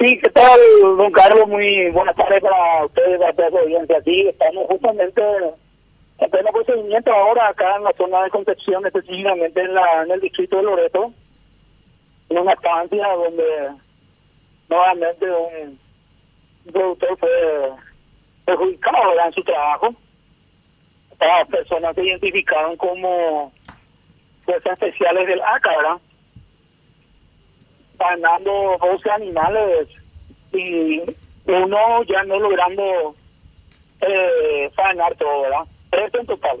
Sí, ¿qué tal, don Carlos? Muy buenas tardes para ustedes, para toda la audiencia. Sí, estamos justamente en pleno procedimiento ahora acá en la zona de Concepción, específicamente en, la, en el distrito de Loreto, en una estancia donde nuevamente un, productor fue perjudicado en su trabajo. Estas personas se identificaron como fuerzas especiales del ACA, ¿verdad? Ganando 12 animales y uno ya no logrando eh, faenar todo, ¿verdad? Tres en total.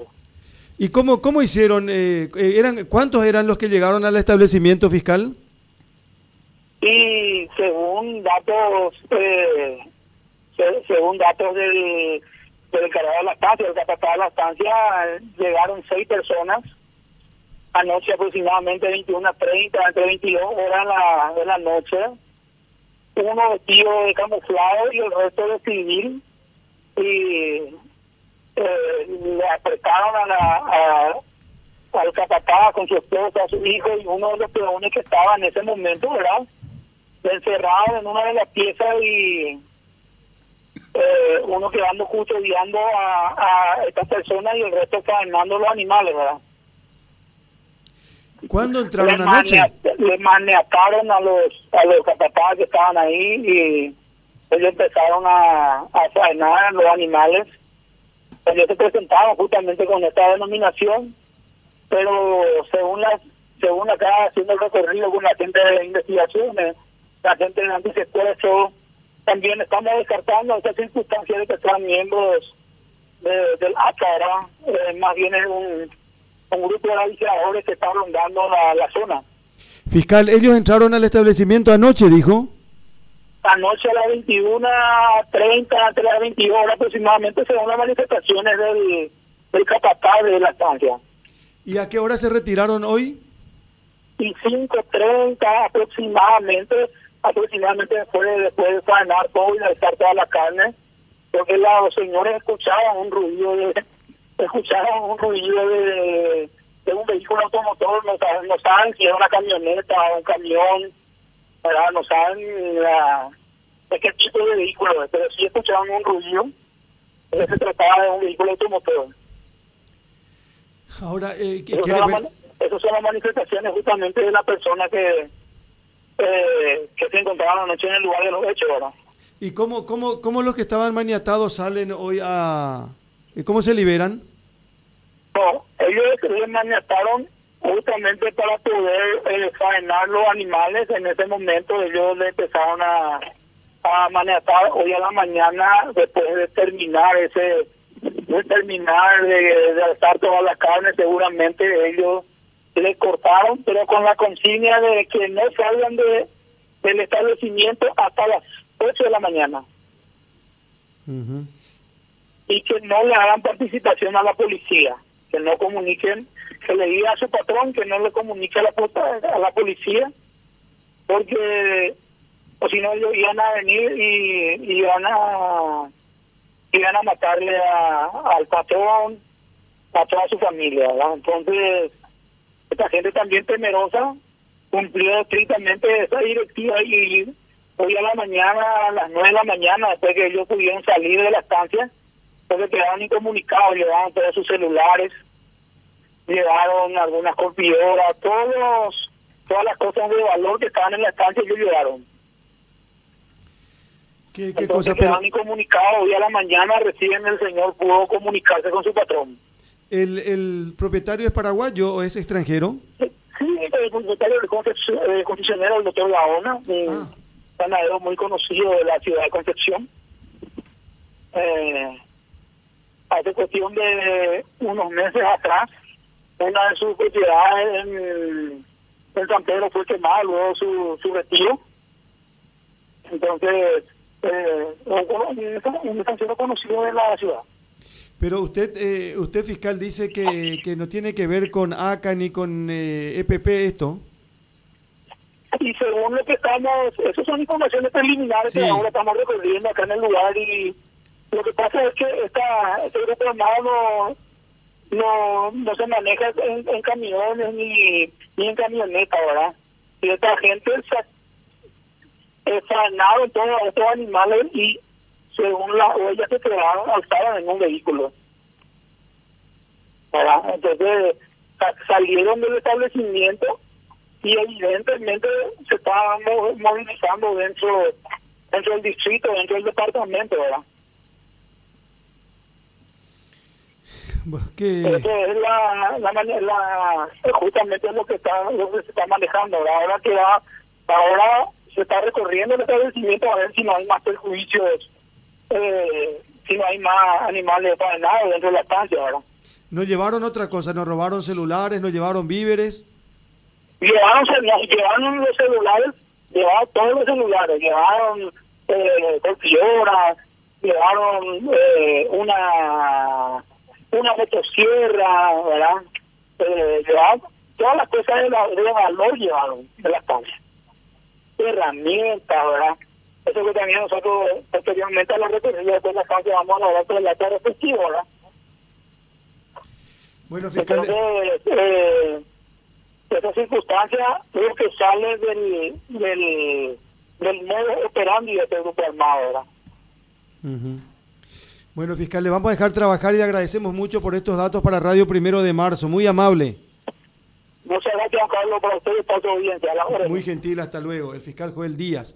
¿Y cómo, cómo hicieron? Eh, eh, eran ¿Cuántos eran los que llegaron al establecimiento fiscal? Y según datos eh, según datos del, del encargado de la estancia, del capataz de la estancia, llegaron seis personas anoche aproximadamente 21 30, entre 22 horas la, de la noche, uno vestido de camuflado y el resto de civil, y eh, le apretaron a la, a, al capataz con su esposa, su hijo y uno de los peones que estaba en ese momento, ¿verdad? Encerrado en una de las piezas y eh, uno quedando custodiando a, a estas personas y el resto faenando los animales, ¿verdad? ¿Cuándo entraron anoche? Le maniataron a los a los que estaban ahí y ellos empezaron a, a faenar los animales. Ellos se presentaron justamente con esta denominación, pero según las según acá haciendo el recorrido con la gente de investigaciones, la gente de antisecuestro, también estamos descartando esa circunstancia de que sean miembros del ACA, eh, más bien es un un grupo de avisadores que está rondando la, la zona. Fiscal, ellos entraron al establecimiento anoche, dijo. Anoche a las 21.30, entre las 22 horas aproximadamente, según las manifestaciones del, del capataz de la estancia. ¿Y a qué hora se retiraron hoy? Y 5.30 aproximadamente, aproximadamente después, después de faenar todo y de estar toda la carne, porque los señores escuchaban un ruido de escucharon un ruido de, de un vehículo automotor, no saben, no saben si era una camioneta o un camión, ¿verdad? no saben la, de qué tipo de vehículo es, pero sí escucharon un ruido, que se trataba de un vehículo automotor. Ahora, eh, Esas son, esas son las manifestaciones justamente de la persona que, eh, que se encontraba anoche en el lugar de los hechos, ¿verdad? ¿Y cómo, cómo, cómo los que estaban maniatados salen hoy a... ¿Cómo se liberan? No, ellos les maniataron justamente para poder eh, faenar los animales. En ese momento ellos le empezaron a, a maniatar hoy a la mañana después de terminar ese de terminar de, de alzar toda la carne seguramente ellos le cortaron pero con la consigna de que no salgan de del establecimiento hasta las 8 de la mañana y que no le hagan participación a la policía que no comuniquen, que le diga a su patrón que no le comunique a la, a la policía, porque o si no ellos iban a venir y, iban a iban a matarle a, al patrón, a toda su familia. Entonces, esta gente también temerosa cumplió estrictamente esa directiva y hoy a la mañana, a las nueve de la mañana, después que ellos pudieron salir de la estancia, entonces quedaron incomunicados, llevaban todos sus celulares, llevaron algunas copiadoras, todos, todas las cosas de valor que estaban en la estancia, ellos llevaron. ¿Qué, qué Entonces cosa? quedaron Pero, incomunicados, hoy a la mañana recién el señor pudo comunicarse con su patrón. ¿el, ¿El propietario es paraguayo o es extranjero? Sí, el propietario del concesio- concesionario, el doctor Gaona, un Ah. ganadero muy conocido de la ciudad de Concepción. Eh, hace cuestión de unos meses atrás, una de sus propiedades en, en San Pedro fue quemada, luego su, su retiro. Entonces, eh, un, estanciero conocido de la ciudad. Pero usted, eh, usted fiscal dice que, que no tiene que ver con ACA ni con eh, EPP esto. Y según lo que estamos, esas son informaciones preliminares Sí. que ahora estamos recorriendo acá en el lugar y lo que pasa es que esta, este grupo armado no, no, se maneja en, camiones ni, ni en camionetas, ¿verdad? Y esta gente, se- eh, frenaron todos estos animales y según las huellas que quedaron alzaron en un vehículo. Entonces salieron del establecimiento y evidentemente se estaban movilizando dentro dentro del distrito, dentro del departamento, ¿verdad? Que... Es la, la, la, justamente lo que está lo que se está manejando. Ahora que va, ahora se está recorriendo el establecimiento a ver si no hay más perjuicios, eh, si no hay más animales para nada dentro de la estancia, ¿verdad? ¿No llevaron otra cosa? ¿No robaron celulares? ¿No llevaron víveres? Llevaron, llevaron los celulares, llevaron todos los celulares, llevaron eh, llevaron eh, una una motosierra, ¿verdad? Eh, todas las cosas de, la, de valor llevaron de la estancia. Herramientas, ¿verdad? Eso que también nosotros posteriormente a la recorrida después de la estancia vamos a hablar con la tarde festivo, ¿verdad? Bueno, fiscal... Entonces, eh, esa circunstancia lo que sale del, del, del modo operandi de este grupo armado, ¿verdad? Bueno, fiscal, le vamos a dejar trabajar y le agradecemos mucho por estos datos para Radio Primero de Marzo. Muy amable. Muchas gracias, Carlos, por usted y por su audiencia. Muy gentil, hasta luego. El fiscal Joel Díaz.